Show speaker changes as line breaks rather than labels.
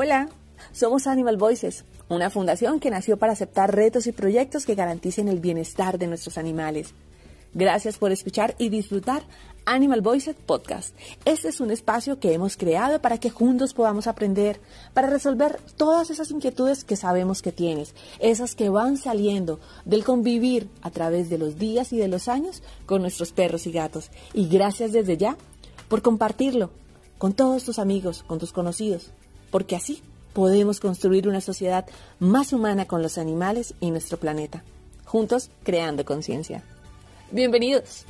Hola, somos Animal Voices, una fundación que nació para aceptar retos y proyectos que garanticen el bienestar de nuestros animales. Gracias por escuchar y disfrutar Animal Voices Podcast. Este es un espacio que hemos creado para que juntos podamos aprender, para resolver todas esas inquietudes que sabemos que tienes, esas que van saliendo del convivir a través de los días y de los años con nuestros perros y gatos. Y gracias desde ya por compartirlo con todos tus amigos, con tus conocidos, porque así podemos construir una sociedad más humana con los animales y nuestro planeta, juntos creando conciencia. Bienvenidos.